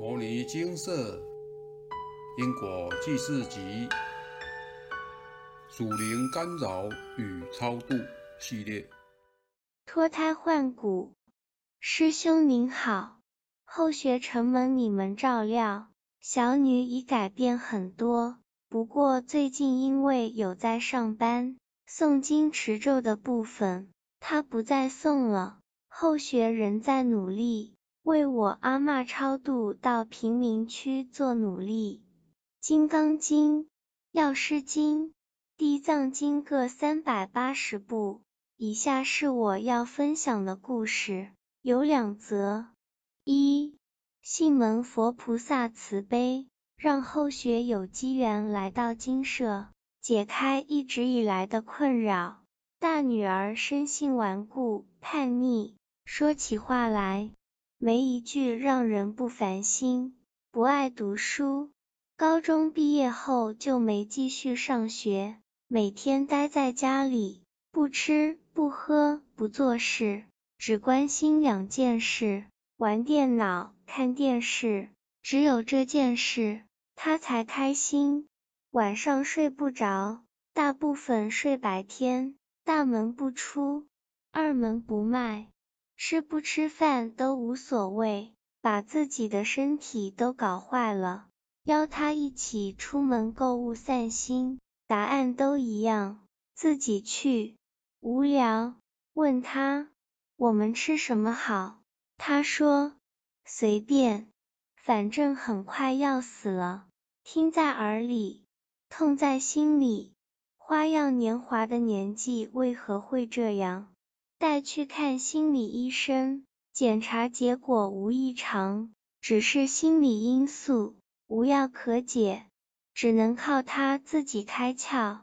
《摩尼金色因果记事集》属灵干扰与超度系列。脱胎换骨，师兄您好，后学承蒙你们照料，小女已改变很多。不过最近因为有在上班，诵经持咒的部分，她不再诵了。后学仍在努力。为我阿嬷超度到贫民区做努力，《金刚经》《药师经》《地藏经》各三百八十部。以下是我要分享的故事，有两则。一，信门佛菩萨慈悲，让后学有机缘来到金舍，解开一直以来的困扰。大女儿生性顽固叛逆，说起话来。没一句让人不烦心，不爱读书。高中毕业后就没继续上学，每天待在家里，不吃不喝不做事，只关心两件事：玩电脑、看电视。只有这件事，他才开心。晚上睡不着，大部分睡白天，大门不出，二门不迈。吃不吃饭都无所谓，把自己的身体都搞坏了。邀他一起出门购物散心，答案都一样，自己去。无聊，问他我们吃什么好？他说随便，反正很快要死了。听在耳里，痛在心里。花样年华的年纪为何会这样？带去看心理医生，检查结果无异常，只是心理因素，无药可解，只能靠他自己开窍。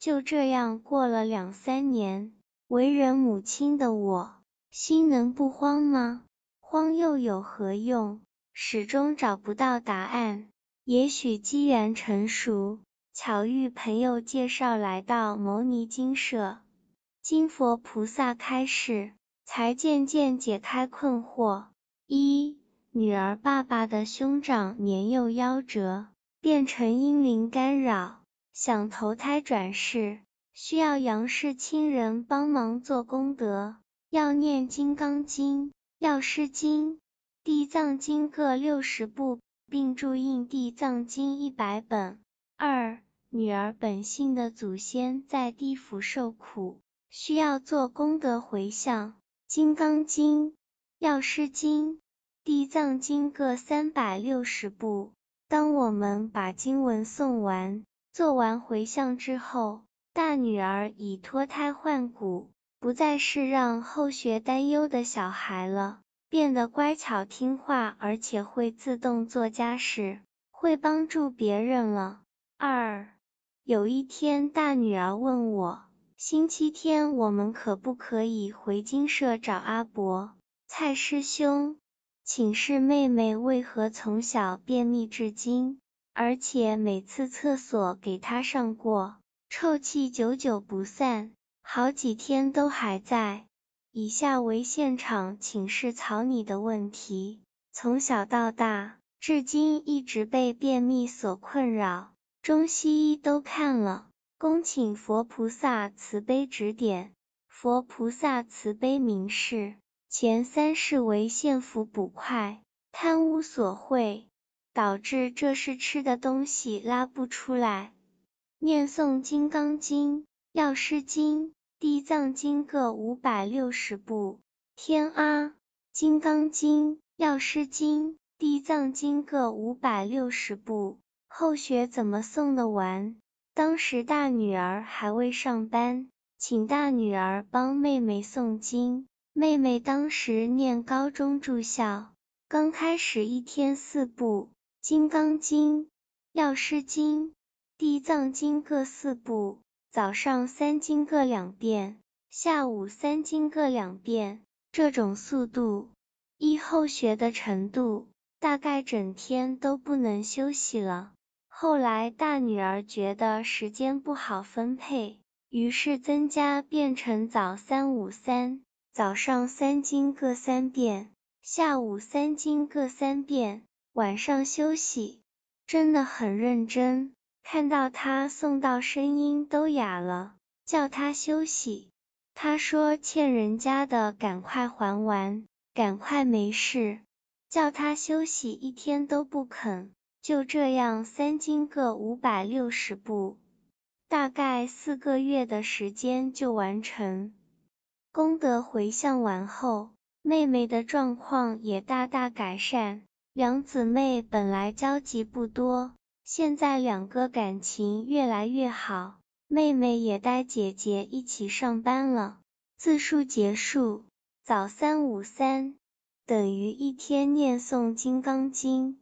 就这样过了两三年，为人母亲的我，心能不慌吗？慌又有何用？始终找不到答案。也许机缘成熟，巧遇朋友介绍来到牟尼精舍。金佛菩萨开示，才渐渐解开困惑。一、女儿爸爸的兄长年幼夭折，变成阴灵干扰，想投胎转世，需要杨氏亲人帮忙做功德，要念《金刚经》《药师经》《地藏经》各六十部，并注印《地藏经》一百本。二、女儿本性的祖先在地府受苦。需要做功德回向，《金刚经》《药师经》《地藏经》各三百六十部。当我们把经文诵完、做完回向之后，大女儿已脱胎换骨，不再是让后学担忧的小孩了，变得乖巧听话，而且会自动做家事，会帮助别人了。二，有一天，大女儿问我。星期天我们可不可以回金舍找阿伯？蔡师兄，请示妹妹为何从小便秘至今，而且每次厕所给她上过，臭气久久不散，好几天都还在。以下为现场请示草拟的问题：从小到大，至今一直被便秘所困扰，中西医都看了。恭请佛菩萨慈悲指点。佛菩萨慈悲明示：前三世为献福捕快，贪污所贿，导致这是吃的东西拉不出来。念诵金刚经、药师经、地藏经各五百六十部。天啊！金刚经、药师经、地藏经各五百六十部，后学怎么诵得完？当时大女儿还未上班，请大女儿帮妹妹诵经。妹妹当时念高中住校，刚开始一天四部，《金刚经》《药师经》《地藏经》各四部，早上三经各两遍，下午三经各两遍。这种速度，依后学的程度，大概整天都不能休息了。后来大女儿觉得时间不好分配，于是增加变成早三五三，早上三经各三遍，下午三经各三遍，晚上休息，真的很认真。看到他送到，声音都哑了，叫他休息。他说欠人家的赶快还完，赶快没事。叫他休息一天都不肯。就这样，三经各五百六十部，大概四个月的时间就完成。功德回向完后，妹妹的状况也大大改善。两姊妹本来交集不多，现在两个感情越来越好。妹妹也带姐姐一起上班了。字数结束，早三午三，等于一天念诵《金刚经》。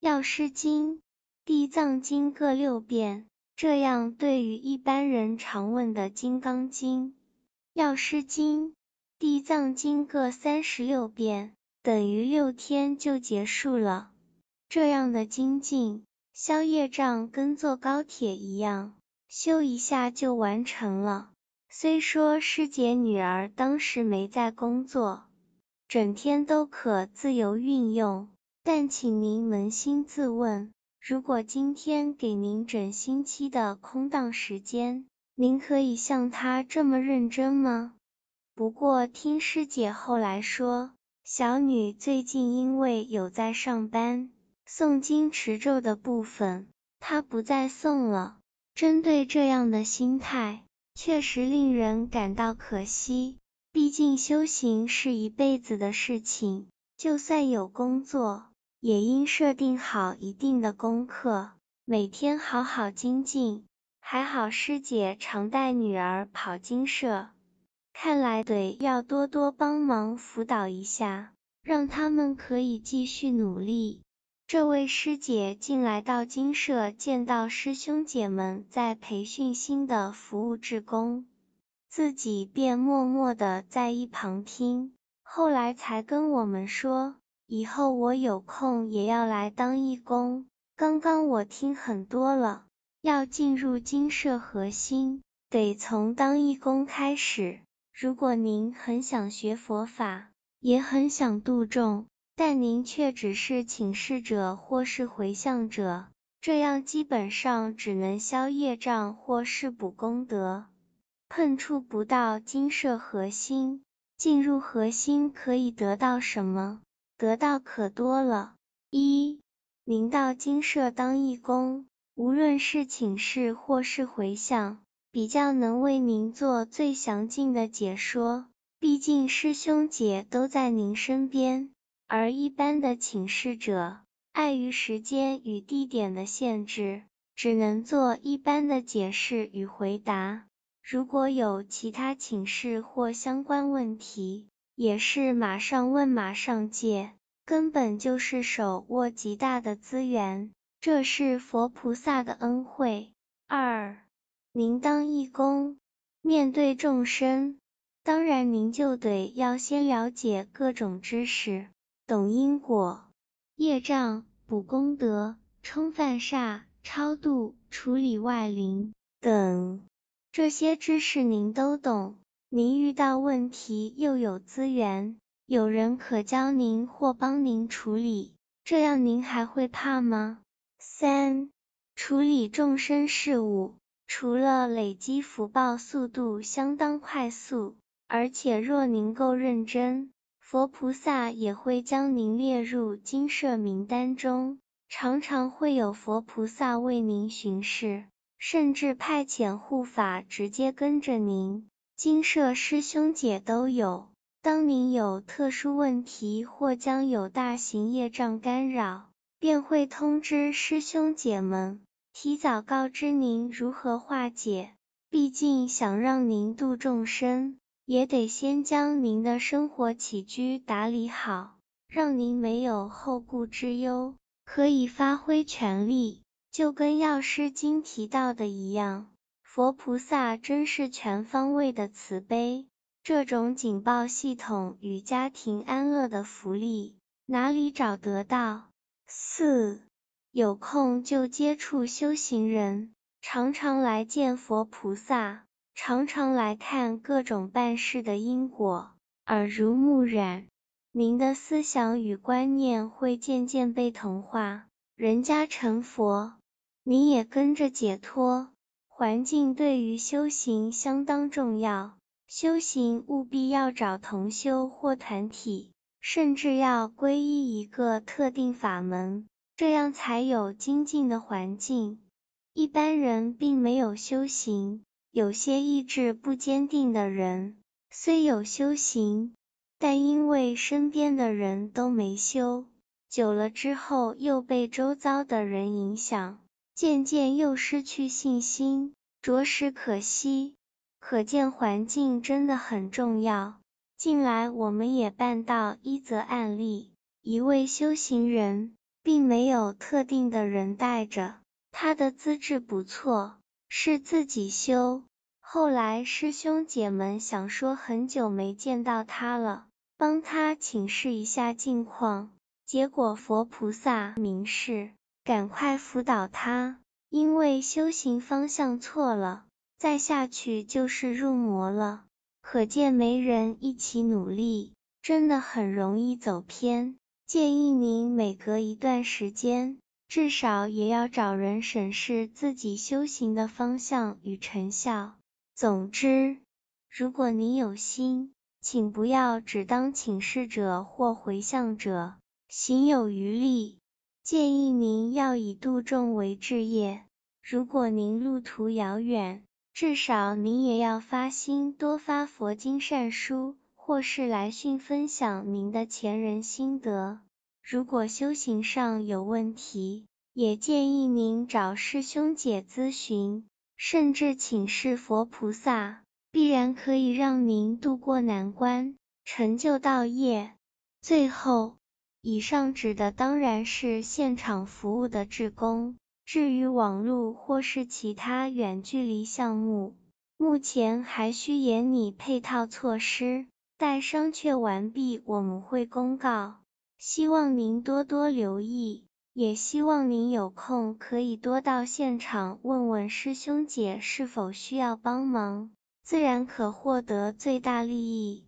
药师经、地藏经各六遍，这样对于一般人常问的金刚经、药师经、地藏经各三十六遍，等于六天就结束了。这样的精进消业障，跟坐高铁一样，修一下就完成了。虽说师姐女儿当时没在工作，整天都可自由运用。但请您扪心自问，如果今天给您整星期的空档时间，您可以像他这么认真吗？不过听师姐后来说，小女最近因为有在上班，诵经持咒的部分，她不再诵了。针对这样的心态，确实令人感到可惜。毕竟修行是一辈子的事情，就算有工作。也应设定好一定的功课，每天好好精进。还好师姐常带女儿跑经社，看来得要多多帮忙辅导一下，让他们可以继续努力。这位师姐进来到金社，见到师兄姐们在培训新的服务志工，自己便默默的在一旁听，后来才跟我们说。以后我有空也要来当义工。刚刚我听很多了，要进入金社核心，得从当义工开始。如果您很想学佛法，也很想度众，但您却只是请示者或是回向者，这样基本上只能消业障或是补功德，碰触不到金社核心。进入核心可以得到什么？得到可多了。一，您到金社当义工，无论是请示或是回向，比较能为您做最详尽的解说。毕竟师兄姐都在您身边，而一般的请示者，碍于时间与地点的限制，只能做一般的解释与回答。如果有其他请示或相关问题，也是马上问马上借，根本就是手握极大的资源，这是佛菩萨的恩惠。二，您当义工，面对众生，当然您就得要先了解各种知识，懂因果、业障、补功德、冲犯煞、超度、处理外灵等这些知识，您都懂。您遇到问题又有资源，有人可教您或帮您处理，这样您还会怕吗？三、处理众生事务，除了累积福报速度相当快速，而且若您够认真，佛菩萨也会将您列入金舍名单中，常常会有佛菩萨为您巡视，甚至派遣护法直接跟着您。金舍师兄姐都有。当您有特殊问题或将有大型业障干扰，便会通知师兄姐们，提早告知您如何化解。毕竟想让您度众生，也得先将您的生活起居打理好，让您没有后顾之忧，可以发挥全力。就跟药师经提到的一样。佛菩萨真是全方位的慈悲，这种警报系统与家庭安乐的福利，哪里找得到？四，有空就接触修行人，常常来见佛菩萨，常常来看各种办事的因果，耳濡目染。您的思想与观念会渐渐被同化，人家成佛，你也跟着解脱。环境对于修行相当重要，修行务必要找同修或团体，甚至要皈依一个特定法门，这样才有精进的环境。一般人并没有修行，有些意志不坚定的人，虽有修行，但因为身边的人都没修，久了之后又被周遭的人影响。渐渐又失去信心，着实可惜。可见环境真的很重要。近来我们也办到一则案例：一位修行人，并没有特定的人带着，他的资质不错，是自己修。后来师兄姐们想说很久没见到他了，帮他请示一下近况，结果佛菩萨明示。赶快辅导他，因为修行方向错了，再下去就是入魔了。可见没人一起努力，真的很容易走偏。建议您每隔一段时间，至少也要找人审视自己修行的方向与成效。总之，如果您有心，请不要只当请示者或回向者，行有余力。建议您要以度众为志业。如果您路途遥远，至少您也要发心多发佛经善书，或是来信分享您的前人心得。如果修行上有问题，也建议您找师兄姐咨询，甚至请示佛菩萨，必然可以让您渡过难关，成就道业。最后。以上指的当然是现场服务的志工，至于网络或是其他远距离项目，目前还需研拟配套措施，待商榷完毕，我们会公告。希望您多多留意，也希望您有空可以多到现场问问师兄姐是否需要帮忙，自然可获得最大利益。